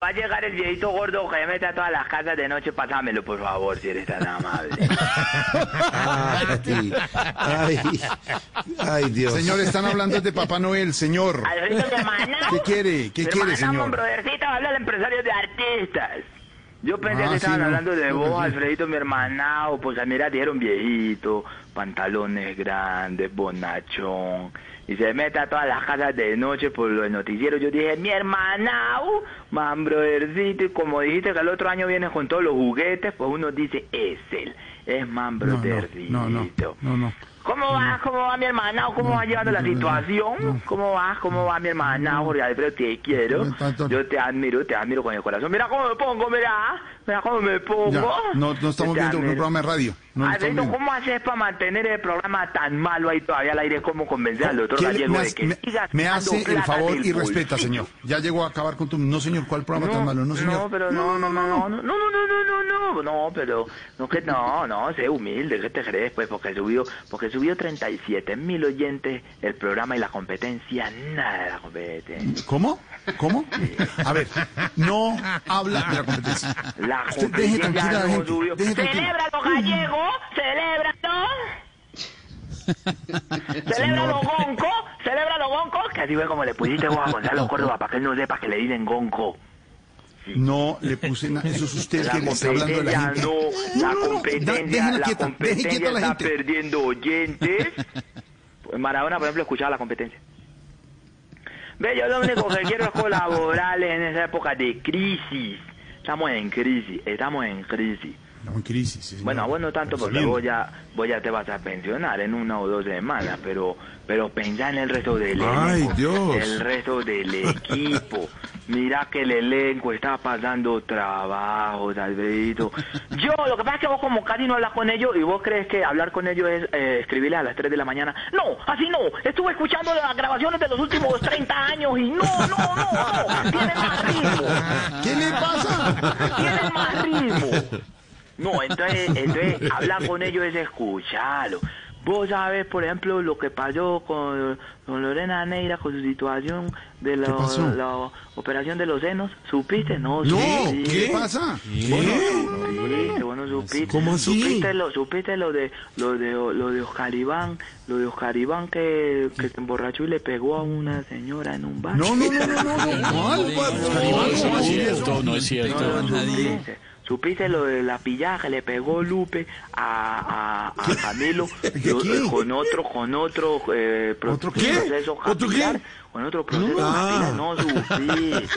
Va a llegar el viejito gordo que mete a todas las casas de noche, pásamelo por favor, si eres tan amable. Ay, ay, ay, Dios. Señor, están hablando de Papá Noel, señor. Alfredo, hermano. ¿Qué quiere? ¿Qué quiere, hermano, señor? brothercito, habla el empresario de artistas. Yo pensé Ah, que estaban sí, no. hablando de vos, sí. Alfredito, mi hermanao. Pues mira, dijeron viejito, pantalones grandes, bonachón. Y se mete a todas las casas de noche por los noticieros. Yo dije, mi hermanao, man, brothercito. Y como dijiste que el otro año vienes con todos los juguetes, pues uno dice, es él. Es man, No, no, brothercito. no, no, no, no. ¿Cómo va? ¿Cómo va mi hermana? ¿Cómo va llevando la situación? ¿Cómo va? ¿Cómo va mi hermana? Jorge Alfredo, te quiero. Yo te admiro, te admiro con el corazón. Mira cómo me pongo, mira. Mira cómo me pongo. Ya, no, no estamos te viendo un programa de radio. No Alfredo. ¿cómo haces para mantener el programa tan malo ahí todavía al aire? ¿Cómo convencer al doctor ¿Qué le- Gallego me, de hace- que me- hace el favor y respeta, señor. Ya llegó a acabar con tu... No, señor, ¿cuál programa tan malo? No, señor. No, pero no, no, no, no, no, no, no, no, no, no, no, pero no que no, no, sé humilde, ¿qué te crees? Pues porque subió, porque subió 37 mil oyentes el programa y la competencia, nada de la competencia. ¿Cómo? ¿Cómo? A ver, no habla de la competencia. La Usted deje competencia tranquila la no gente, subió. deje tranquila. ¡Celébralo, gallego! ¡Celébralo! ¡Celébralo, Gonco! ¡Celébralo, Gonco! Que así fue como le pusiste vos a Gonzalo Córdoba para que él no sepa que le dicen Gonco. No le puse nada. Eso es usted La que le está hablando de la competencia gente. no, la no, no, da- competencia, déjenla la quieta, deje competencia quieta a la está gente. perdiendo oyentes. Pues Maradona, por ejemplo, escuchaba la competencia. Ve, yo lo único que quiero es colaborar en esa época de crisis. Estamos en crisis, estamos en crisis. Estamos en crisis. sí, señor. Bueno, vos no tanto porque vos ya, vos ya te vas a pensionar en una o dos semanas, pero, pero pensá en el resto del Ay, elenco, Dios. el resto del equipo. Mira que el elenco está pasando trabajo, Alfredito. Yo, lo que pasa es que vos como casi no hablas con ellos y vos crees que hablar con ellos es eh, escribirles a las 3 de la mañana. No, así no. Estuve escuchando las grabaciones de los últimos 30 años y no, no, no, no. Tienen más ritmo. ¿Qué le pasa? Tienen más ritmo. No, entonces, entonces hablar con ellos es escucharlo. Vos sabes, por ejemplo, lo que pasó con, con Lorena Neira, con su situación de la, operación de los senos. ¿Supiste? No, No, supiste. ¿qué pasa? Vos no supiste, vos no supiste. ¿Cómo así? Supiste lo, supiste lo de lo de lo de Oscar Iván, lo de Oscar Iván que, que se emborrachó y le pegó a una señora en un bar. No, no, no, no, no, no. ¿Cuál? Oscar Iván, ¿cómo No cierto, eso? no es cierto. No, no supiste. Supiste lo de la pillada que le pegó Lupe a, a, a Camilo ¿Qué, lo- qué? con otro con otro eh, pro- ¿Otro qué? proceso ¿Otro qué? con otro proceso Ah. capilar no supiste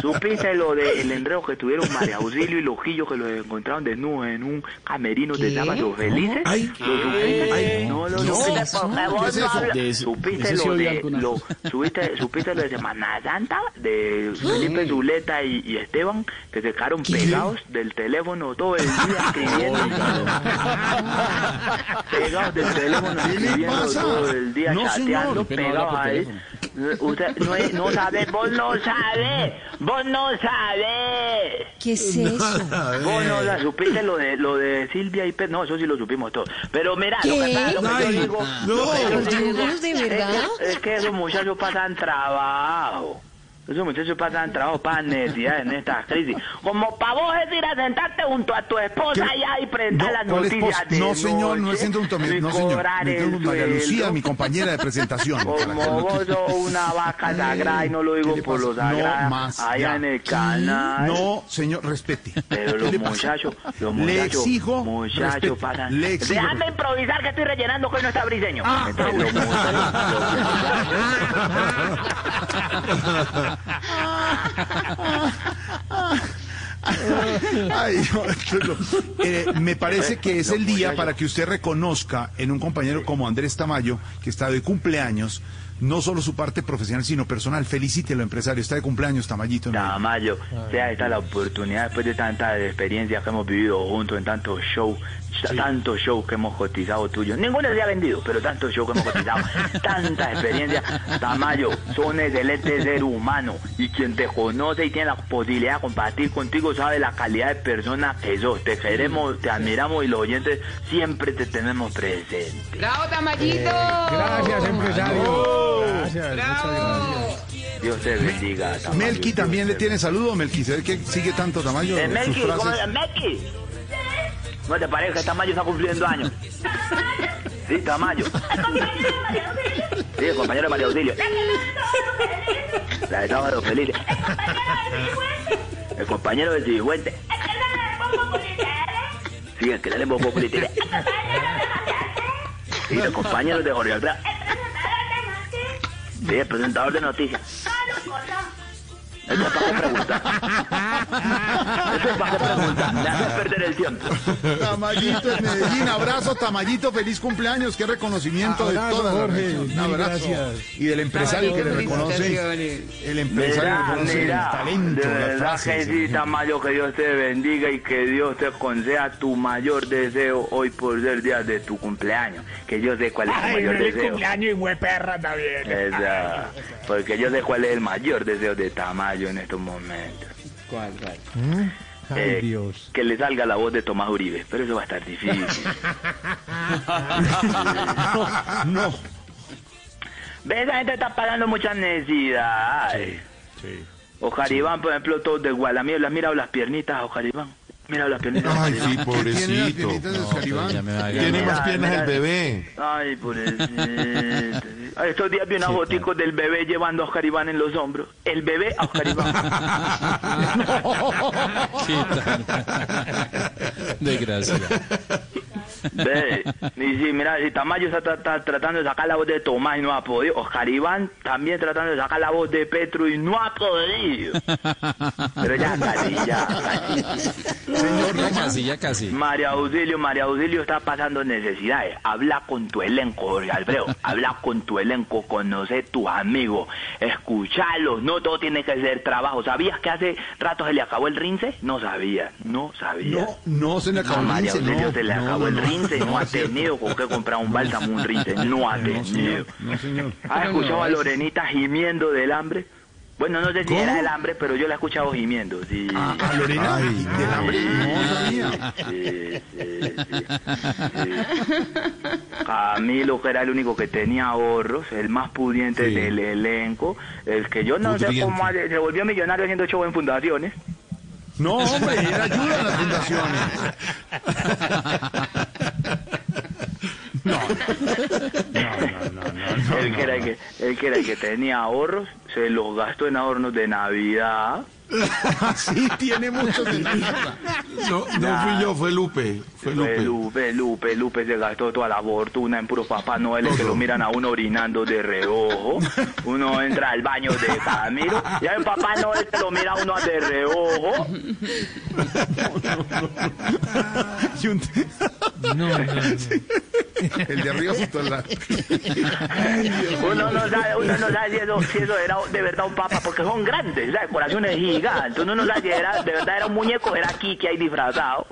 supiste lo de el enredo que tuvieron María Auxilio y Lojillo que los encontraron desnudos en un camerino de sábados felices Ay, ¿Lo supiste? ay, no lo no. supiste porque ¿Qué vos es no hablas. De supiste lo de lo, supiste, supiste lo de Semana Santa de Felipe Zuleta y, y Esteban que se quedaron pegados del teléfono todo el día escribiendo pegados del teléfono ¿Qué le escribiendo todo el día No, chateando pegados ahí. Usted no, es- no sabe, vos no sabe, vos no sabe. ¿Qué es eso? Vos no la supiste lo de lo de Silvia y Pedro, no, eso sí lo supimos todos. Pero mira, lo que, pasa, lo que yo Ay, digo, no. lo que yo Por digo Dios, ¿de es que-? Es que esos muchachos pasan trabajo. Esos muchachos pasan trabajo, pasan necesidades en esta crisis. Como para vos es ir a sentarte junto a tu esposa ¿Qué? allá y presentar No, las ¿cuál noticias de No, señor, no es siento un y No, señor. Me María Lucía, mi compañera de presentación. Como vos sos una vaca sagrada y no lo ¿Qué digo le por los sagrados No más. allá ya. en el canal. No, señor, respete. Pero ¿Qué los le muchachos, los Le muchachos, exijo muchachos pasan. Le exijo Déjame improvisar que estoy rellenando que hoy no está briseño. Ah, Entonces, los Ay, eh, me parece que es el día para que usted reconozca en un compañero como Andrés Tamayo, que está de cumpleaños, no solo su parte profesional, sino personal. Felicítelo, empresario. Está de cumpleaños, Tamayito. Tamayo, sea esta la oportunidad después de tantas experiencias que hemos vivido juntos en tantos shows, tantos shows que hemos cotizado tuyos. Ninguno se ha vendido, pero tantos shows que hemos cotizado, tantas experiencias. Tamayo, son excelente ser humano y quien te conoce y tiene la posibilidad de compartir contigo sabe la calidad de persona que sos. Te queremos, te admiramos y los oyentes siempre te tenemos presente. ¡Bravo, Tamayito! Gracias, empresario. Gracias, muchas gracias. Dios te bendiga. Tamayo. Melqui también le tiene saludo, Melqui. ¿Se ve que sigue tanto Tamayo? Eh, Melqui? ¿cómo es? Melqui. ¿No te parece que Tamayo está cumpliendo años? Sí, Tamayo. Sí, el compañero de María Auxilio. La de Sábado Feliz. El compañero del Cifuente. Sí, el que le pongo política. Sí, el compañero de Jorge Alfredo. Sí, presentador de noticias. Eso es para qué preguntar. Eso es para qué preguntar. Me haces perder el tiempo. Tamayito en Medellín, abrazo, Tamayito, feliz cumpleaños, qué reconocimiento de Abrazo, toda la Jorge, región. Un abrazo. gracias. Y del empresario que le reconoce, el empresario que Mira, reconoce mira, el talento, de verdad frases. que sí, Tamayo, que Dios te bendiga y que Dios te conceda tu mayor deseo hoy por ser día de tu cumpleaños. Que yo sé cuál es tu Ay, mayor feliz deseo. cumpleaños y perra también. Esa, porque yo sé cuál es el mayor deseo de Tamayo en estos momentos. ¿Cuál, cuál? Ay, Eh, Dios. Que le salga la voz de Tomás Uribe, pero eso va a estar difícil. No, Ve, esa gente está pagando muchas necesidades. sí. Ojar Iván, por ejemplo, todos de Gualamí, ¿le has mirado las piernitas a Ojar Iván? Mira las piernitas. Ay, de sí, Ojar Iván. ¿Tiene las pobrecito. No, Tiene más piernas el bebé. Ay, pobrecito. Ay, estos días vi una fotico del bebé llevando a Oscar Iván en los hombros. El bebé a Oscar Iván. ¿Qué tal? Desgracia. Ve, y si, mira, si Tamayo está, tra- está tratando de sacar la voz de Tomás y no ha podido, Oscar Iván también tratando de sacar la voz de Petro y no ha podido. Pero ya casi, ya casi. Ya casi, ya casi. María Auxilio, María Auxilio está pasando necesidades. Habla con tu elenco, Jorge Alfredo. Habla con tu elenco, conoce tus amigos, escuchalos. No todo tiene que ser trabajo. ¿Sabías que hace rato se le acabó el rince? No sabía, no sabía. No, no se le acabó el María rince, Auxilio no, se le acabó no, el rince, no, No, ha tenido con qué comprar un bálsamo, un rince, no ha No, tenido. señor, no, señor. ¿Has escuchado a Lorenita gimiendo del hambre? Bueno, no sé si ¿Cómo? era el hambre, pero yo la he escuchado gimiendo, sí. ¿A Ah, Lorena? Ay, ¿Del hambre? No sabía. Sí, sí, sí, sí. Camilo, que era el único que tenía ahorros, el más pudiente Sí. del elenco, el que yo no sé cómo se volvió millonario haciendo show en fundaciones. No, hombre, él ayuda a las fundaciones. No. No, no, no, no. él, que era el que, él que era el que tenía ahorros, se los gastó en adornos de Navidad. Sí, tiene muchos de. No, no fui yo, fue Lupe. Fue Lupe, Lupe. Lupe, Lupe, se gastó toda la fortuna en puros papás noeles que lo miran a uno orinando de reojo. Uno entra al baño de Camilo y hay un papá noel que lo mira a uno de reojo. No, no, no. El de arriba al lado. Uno no sabe, uno no sabe si eso, si eso era de verdad un papa, porque son grandes, la decoración es gigante. Uno no sabe si era, de verdad era un muñeco, era Kiki ahí disfrazado.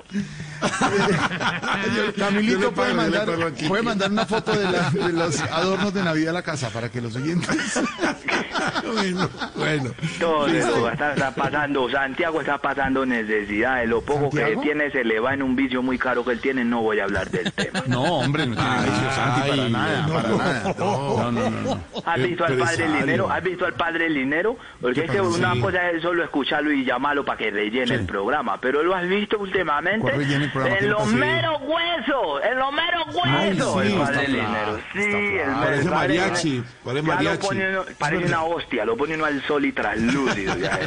Camilito Yo puede mandar, aquí. puede mandar una foto de, la- de los adornos de Navidad a la casa para que los oyentes. Bueno, bueno. Todo eso está, está pasando, Santiago está pasando necesidades, lo poco ¿Santiago? que tiene se le va en un vicio muy caro que él tiene, no voy a hablar del tema. No, hombre, no tiene vicio, Santi, para Ay, nada, no, para no, nada. No, no, no. no. ¿Has visto al padre. Linero? ¿Has visto al padre Linero? Porque es que una Sí. cosa es solo escucharlo y llamarlo para que rellene el programa, pero lo has visto últimamente ¿Cuál rellena el programa? ¿Qué en los meros huesos, en los meros Ay, huesos, sí, el padre Linero. Sí, el Parece mariachi, parece mariachi. parece una hostia, lo pone uno al sol y traslúcido. Ya,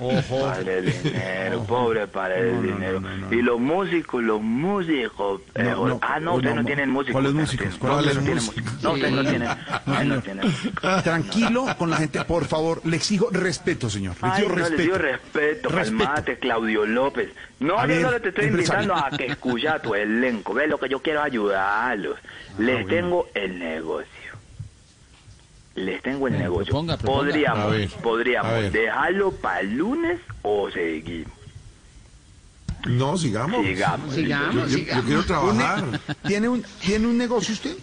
Ojo. Padre Linero, pobre padre No, no, Linero. no, no, no. Y los músicos, los músicos. eh, No, ah, ustedes no, tienen músicos. ¿Cuáles músicos? no ¿Cuáles músicos? no ustedes no tienen. no tienen. Tranquilo con la gente, por favor. Le exijo respeto, señor. Le exijo respeto. digo respeto, Respeto. calmate, Claudio López. No, yo solo te estoy invitando a que escucha tu elenco. Ve lo que yo quiero ayudarlos. Les tengo el negocio. Les tengo el Bueno, negocio. proponga, proponga. Podríamos, A ver, podríamos a dejarlo para el lunes o seguimos. No, sigamos. Sigamos. Sigamos, Yo, yo sigamos. quiero trabajar. ¿Tiene un, ¿Tiene un negocio usted?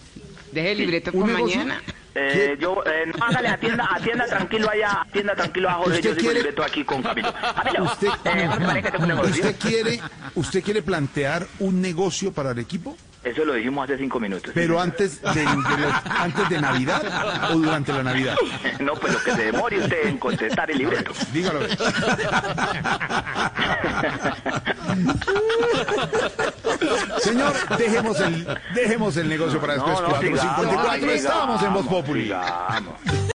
Deje el libreto ¿Un para negocio? mañana. Eh, yo, eh, no, hágale, atienda, atienda tranquilo allá, atienda tranquilo a Jorge, ¿Usted yo sigo quiere- libreto aquí con Camilo. Camilo, ¿Usted, eh. ¿Usted quiere, ¿Usted quiere plantear un negocio para el equipo? Eso lo dijimos hace cinco minutos. Pero antes de, antes de Navidad o durante la Navidad. No, pues lo que se demore usted en contestar el libreto. Dígalo. Señor, dejemos el, dejemos el negocio para después. No, no, sigamos, 4.54. sigamos, Estamos en Voz Populi. sigamos.